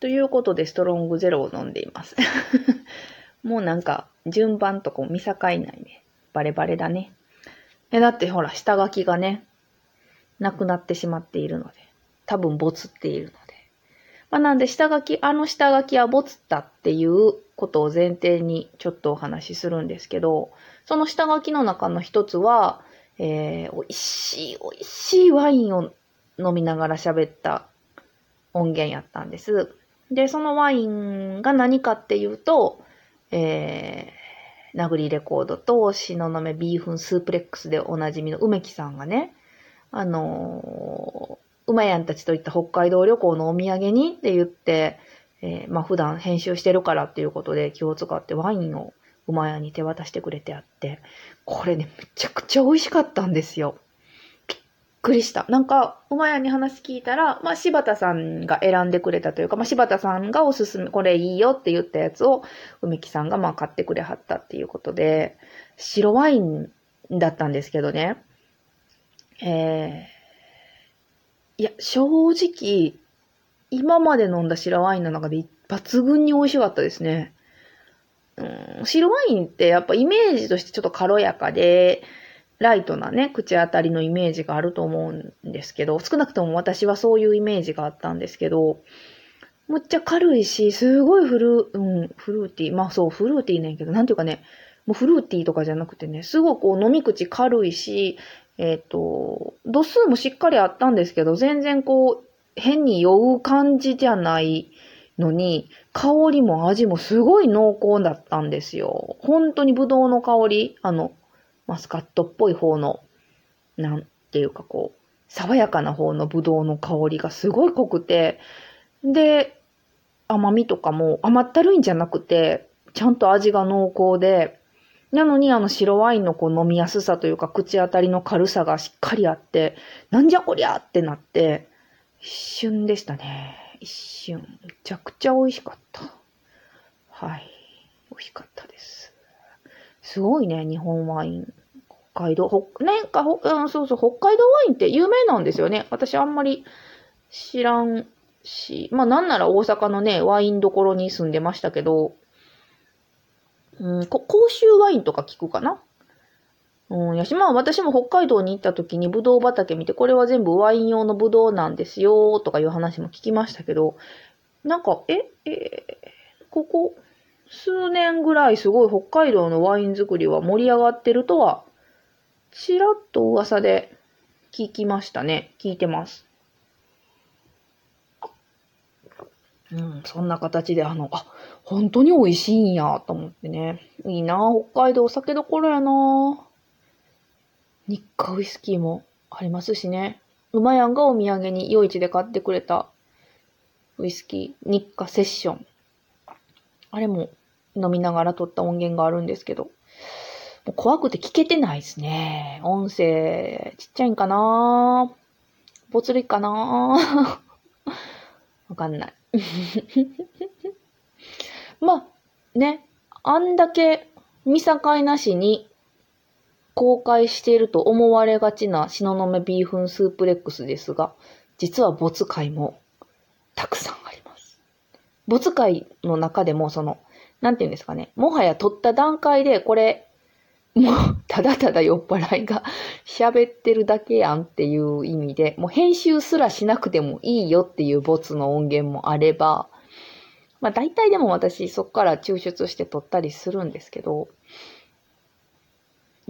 ということで、ストロングゼロを飲んでいます。もうなんか、順番とか見境ないね。バレバレだね。え、だってほら、下書きがね、なくなってしまっているので。多分、ボツっているので。まあ、なんで、下書き、あの下書きはボツったっていうことを前提にちょっとお話しするんですけど、その下書きの中の一つは、えー、美味しい、美味しいワインを飲みながら喋った音源やったんです。で、そのワインが何かっていうと、えー、殴りレコードと、東雲ビーフンスープレックスでおなじみの梅木さんがね、あのー、馬やんたちといった北海道旅行のお土産にって言って、えー、まあ普段編集してるからっていうことで気を使ってワインを馬屋に手渡してくれてあって、これね、めちゃくちゃ美味しかったんですよ。びっくりした。なんか、馬屋に話聞いたら、まあ、柴田さんが選んでくれたというか、まあ、柴田さんがおすすめ、これいいよって言ったやつを、梅木さんがまあ買ってくれはったっていうことで、白ワインだったんですけどね。えー、いや、正直、今まで飲んだ白ワインの中で抜群に美味しかったですね。うん、白ワインってやっぱイメージとしてちょっと軽やかで、ライトなね、口当たりのイメージがあると思うんですけど、少なくとも私はそういうイメージがあったんですけど、むっちゃ軽いし、すごいフル、うん、フルーティー。まあそう、フルーティーねんやけど、なんていうかね、もうフルーティーとかじゃなくてね、すごくこう飲み口軽いし、えっ、ー、と、度数もしっかりあったんですけど、全然こう、変に酔う感じじゃないのに、香りも味もすごい濃厚だったんですよ。本当にブドウの香り、あの、マスカットっぽい方の、なんていうかこう、爽やかな方のブドウの香りがすごい濃くて、で、甘みとかも甘ったるいんじゃなくて、ちゃんと味が濃厚で、なのにあの白ワインのこう飲みやすさというか口当たりの軽さがしっかりあって、なんじゃこりゃってなって、一瞬でしたね。一瞬。めちゃくちゃ美味しかった。はい。美味しかったです。すごいね、日本ワイン。北海道、ほ、ね、か、うん、そうそう、北海道ワインって有名なんですよね。私あんまり知らんし、まあなんなら大阪のね、ワインどころに住んでましたけど、うん、こ甲州ワインとか聞くかな？うん、やし、まあ私も北海道に行った時にブドウ畑見て、これは全部ワイン用のブドウなんですよ、とかいう話も聞きましたけど、なんか、え、えここ、数年ぐらいすごい北海道のワイン作りは盛り上がってるとはちらっと噂で聞きましたね。聞いてます。うん、そんな形で、あの、あ、本当に美味しいんや、と思ってね。いいな北海道お酒どころやな日課ウイスキーもありますしね。馬やんがお土産に夜市で買ってくれたウイスキー、日課セッション。あれも飲みながら撮った音源があるんですけど、もう怖くて聞けてないですね。音声、ちっちゃいんかなボツリかな わかんない。まあ、ね、あんだけ見境なしに公開していると思われがちな東雲ビーフンスープレックスですが、実は没回もたくさんあります。没回の中でもその、なんていうんですかね、もはや撮った段階でこれもう、ただただ酔っ払いが 喋ってるだけやんっていう意味で、もう編集すらしなくてもいいよっていうボツの音源もあれば、まあ大体でも私そっから抽出して撮ったりするんですけど、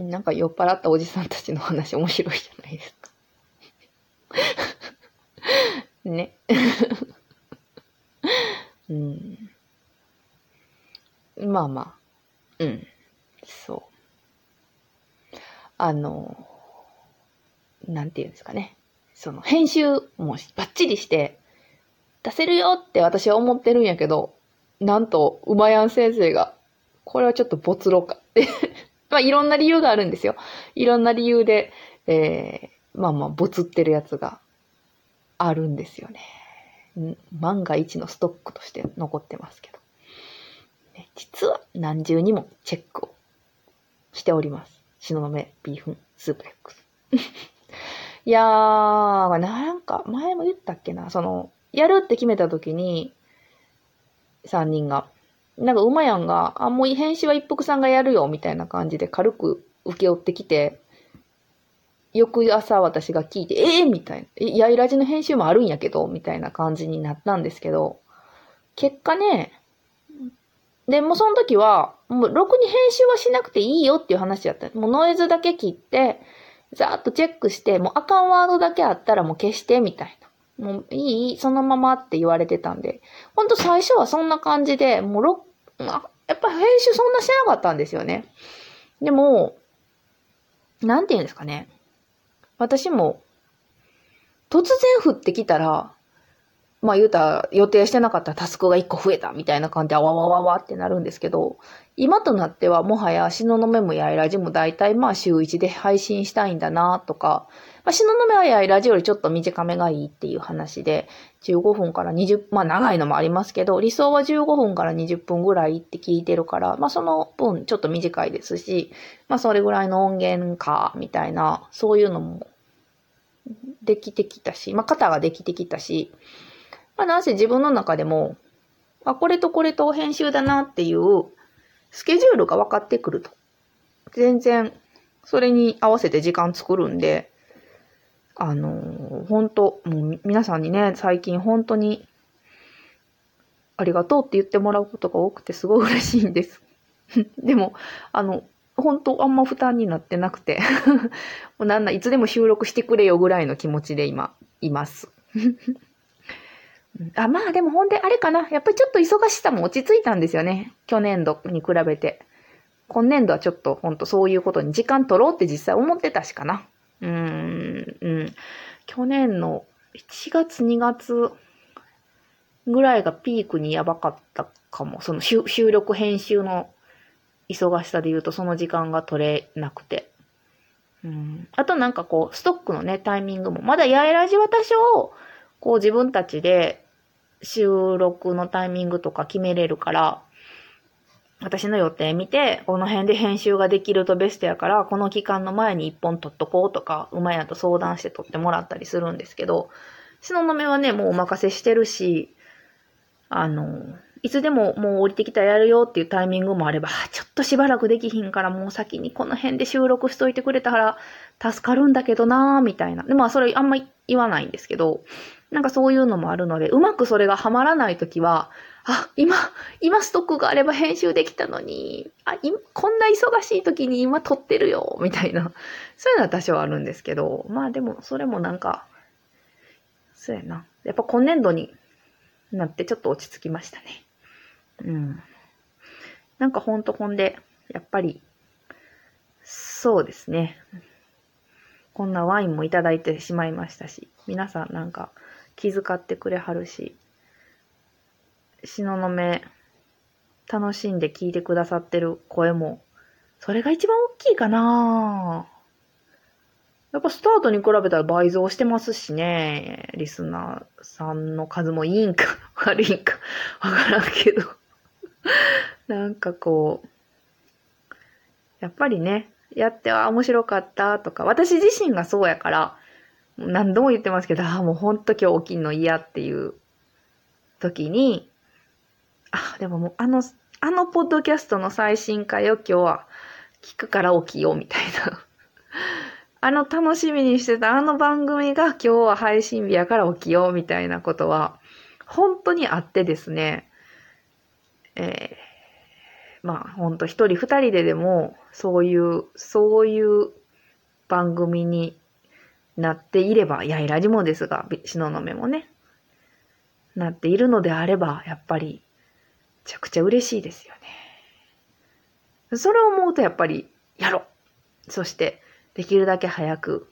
なんか酔っ払ったおじさんたちの話面白いじゃないですか。ね。うん。まあまあ。うん。そう。あの、なんていうんですかね。その編集もバッチリして出せるよって私は思ってるんやけど、なんと、うまやん先生が、これはちょっと没露かってまあいろんな理由があるんですよ。いろんな理由で、えー、まあまあ、ボツってるやつがあるんですよね。万が一のストックとして残ってますけど。実は何重にもチェックをしております。東雲ビーフンスープレックス。いやー、なんか、前も言ったっけな、その、やるって決めた時に、3人が。なんか、馬やんが、あ、もう編集は一服さんがやるよ、みたいな感じで軽く受け負ってきて、翌朝私が聞いて、ええー、みたいな。え、やいらじの編集もあるんやけど、みたいな感じになったんですけど、結果ね、で、もその時は、もうろくに編集はしなくていいよっていう話やった。もうノイズだけ切って、ざーっとチェックして、もうあかんワードだけあったらもう消して、みたいな。もういいそのままって言われてたんで。ほんと最初はそんな感じで、もうあ、やっぱ編集そんなしてなかったんですよね。でも、なんて言うんですかね。私も、突然降ってきたら、まあ言うたら予定してなかったタスクが1個増えたみたいな感じであわわわわってなるんですけど、今となってはもはや東雲もやいラジも大体まあ週1で配信したいんだなとか、まあ、東雲はやいラジよりちょっと短めがいいっていう話で、15分から20、まあ長いのもありますけど、理想は15分から20分ぐらいって聞いてるから、まあその分ちょっと短いですし、まあそれぐらいの音源か、みたいな、そういうのもできてきたし、まあ型ができてきたし、まあ、なんせ自分の中でも、あ、これとこれと編集だなっていうスケジュールが分かってくると。全然、それに合わせて時間作るんで、あのー、本当もう皆さんにね、最近本当に、ありがとうって言ってもらうことが多くてすごい嬉しいんです。でも、あの、本当あんま負担になってなくて もうなんな、いつでも収録してくれよぐらいの気持ちで今、います。あ、まあでもほんであれかな。やっぱりちょっと忙しさも落ち着いたんですよね。去年度に比べて。今年度はちょっとほんとそういうことに時間取ろうって実際思ってたしかな。うーん、うん。去年の1月2月ぐらいがピークにやばかったかも。その収録編集の忙しさで言うとその時間が取れなくて。うん。あとなんかこう、ストックのね、タイミングも、まだやえらじは多少、こう自分たちで収録のタイミングとか決めれるから、私の予定見て、この辺で編集ができるとベストやから、この期間の前に一本撮っとこうとか、馬やと相談して撮ってもらったりするんですけど、篠の目はね、もうお任せしてるし、あの、いつでももう降りてきたらやるよっていうタイミングもあれば、ちょっとしばらくできひんからもう先にこの辺で収録しといてくれたら助かるんだけどなーみたいな。で、まあそれあんま言わないんですけど、なんかそういうのもあるので、うまくそれがはまらないときは、あ、今、今ストックがあれば編集できたのに、あ、今、こんな忙しい時に今撮ってるよ、みたいな。そういうのは多少あるんですけど、まあでも、それもなんか、そうやな。やっぱ今年度になってちょっと落ち着きましたね。うん。なんかほんとほんで、やっぱり、そうですね。こんなワインもいただいてしまいましたし、皆さんなんか、気遣ってくれはるし、東雲、楽しんで聞いてくださってる声も、それが一番大きいかな。やっぱスタートに比べたら倍増してますしね、リスナーさんの数もいいんか 悪いんかわからんけど。なんかこう、やっぱりね、やっては面白かったとか、私自身がそうやから、何度も言ってますけど、ああ、もうほんと今日起きんの嫌っていう時に、あ、でももうあの、あのポッドキャストの最新回を今日は聞くから起きようみたいな。あの楽しみにしてたあの番組が今日は配信日やから起きようみたいなことは本当にあってですね、えー、まあ本当一人二人ででもそういう、そういう番組になっていれば、やいらじもですが、しののめもね、なっているのであれば、やっぱり、めちゃくちゃ嬉しいですよね。それを思うとやっぱり、やろうそして、できるだけ早く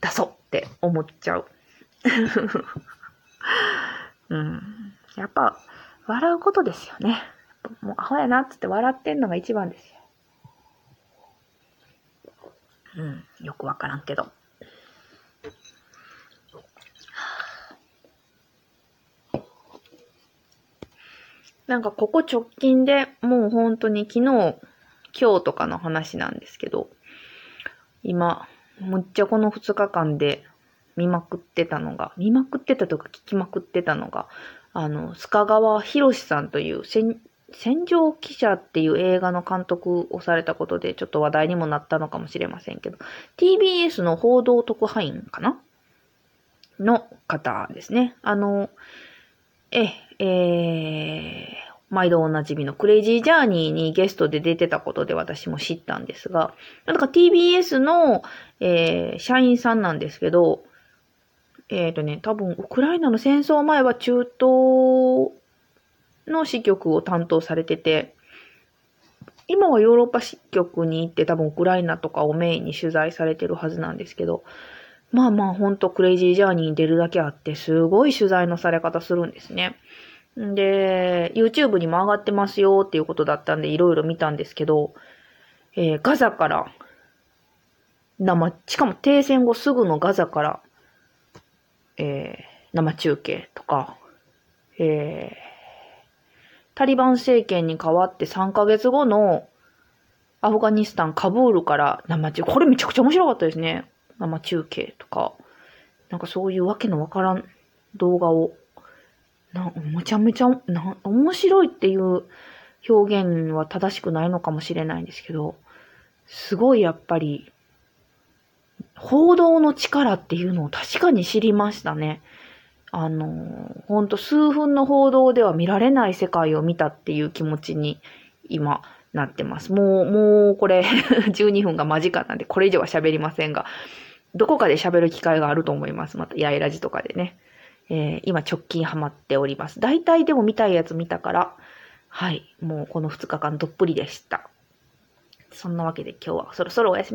出そうって思っちゃう。うん。やっぱ、笑うことですよね。もうアホやなっつって笑ってんのが一番ですよ。うん。よくわからんけど。なんかここ直近でもう本当に昨日、今日とかの話なんですけど、今、むっちゃこの2日間で見まくってたのが、見まくってたとか聞きまくってたのが、あの、須賀川博さんという戦、戦場記者っていう映画の監督をされたことでちょっと話題にもなったのかもしれませんけど、TBS の報道特派員かなの方ですね。あの、え、えー、毎度おなじみのクレイジージャーニーにゲストで出てたことで私も知ったんですが、なんか TBS の、えー、社員さんなんですけど、えっ、ー、とね、多分ウクライナの戦争前は中東の支局を担当されてて、今はヨーロッパ支局に行って多分ウクライナとかをメインに取材されてるはずなんですけど、まあまあほんとクレイジージャーニーに出るだけあって、すごい取材のされ方するんですね。で、YouTube にも上がってますよっていうことだったんで、いろいろ見たんですけど、えー、ガザから、生、しかも停戦後すぐのガザから、えー、生中継とか、えー、タリバン政権に変わって3ヶ月後のアフガニスタン、カブールから生中継、これめちゃくちゃ面白かったですね。生中継とか、なんかそういうわけのわからん動画をな、めちゃめちゃ、な、面白いっていう表現は正しくないのかもしれないんですけど、すごいやっぱり、報道の力っていうのを確かに知りましたね。あの、ほんと数分の報道では見られない世界を見たっていう気持ちに今なってます。もう、もうこれ 12分が間近なんでこれ以上は喋りませんが、どこかで喋る機会があると思います。また、やいらじとかでね。えー、今直近ハマっております。大体でも見たいやつ見たから、はい、もうこの2日間どっぷりでした。そんなわけで今日はそろそろお休み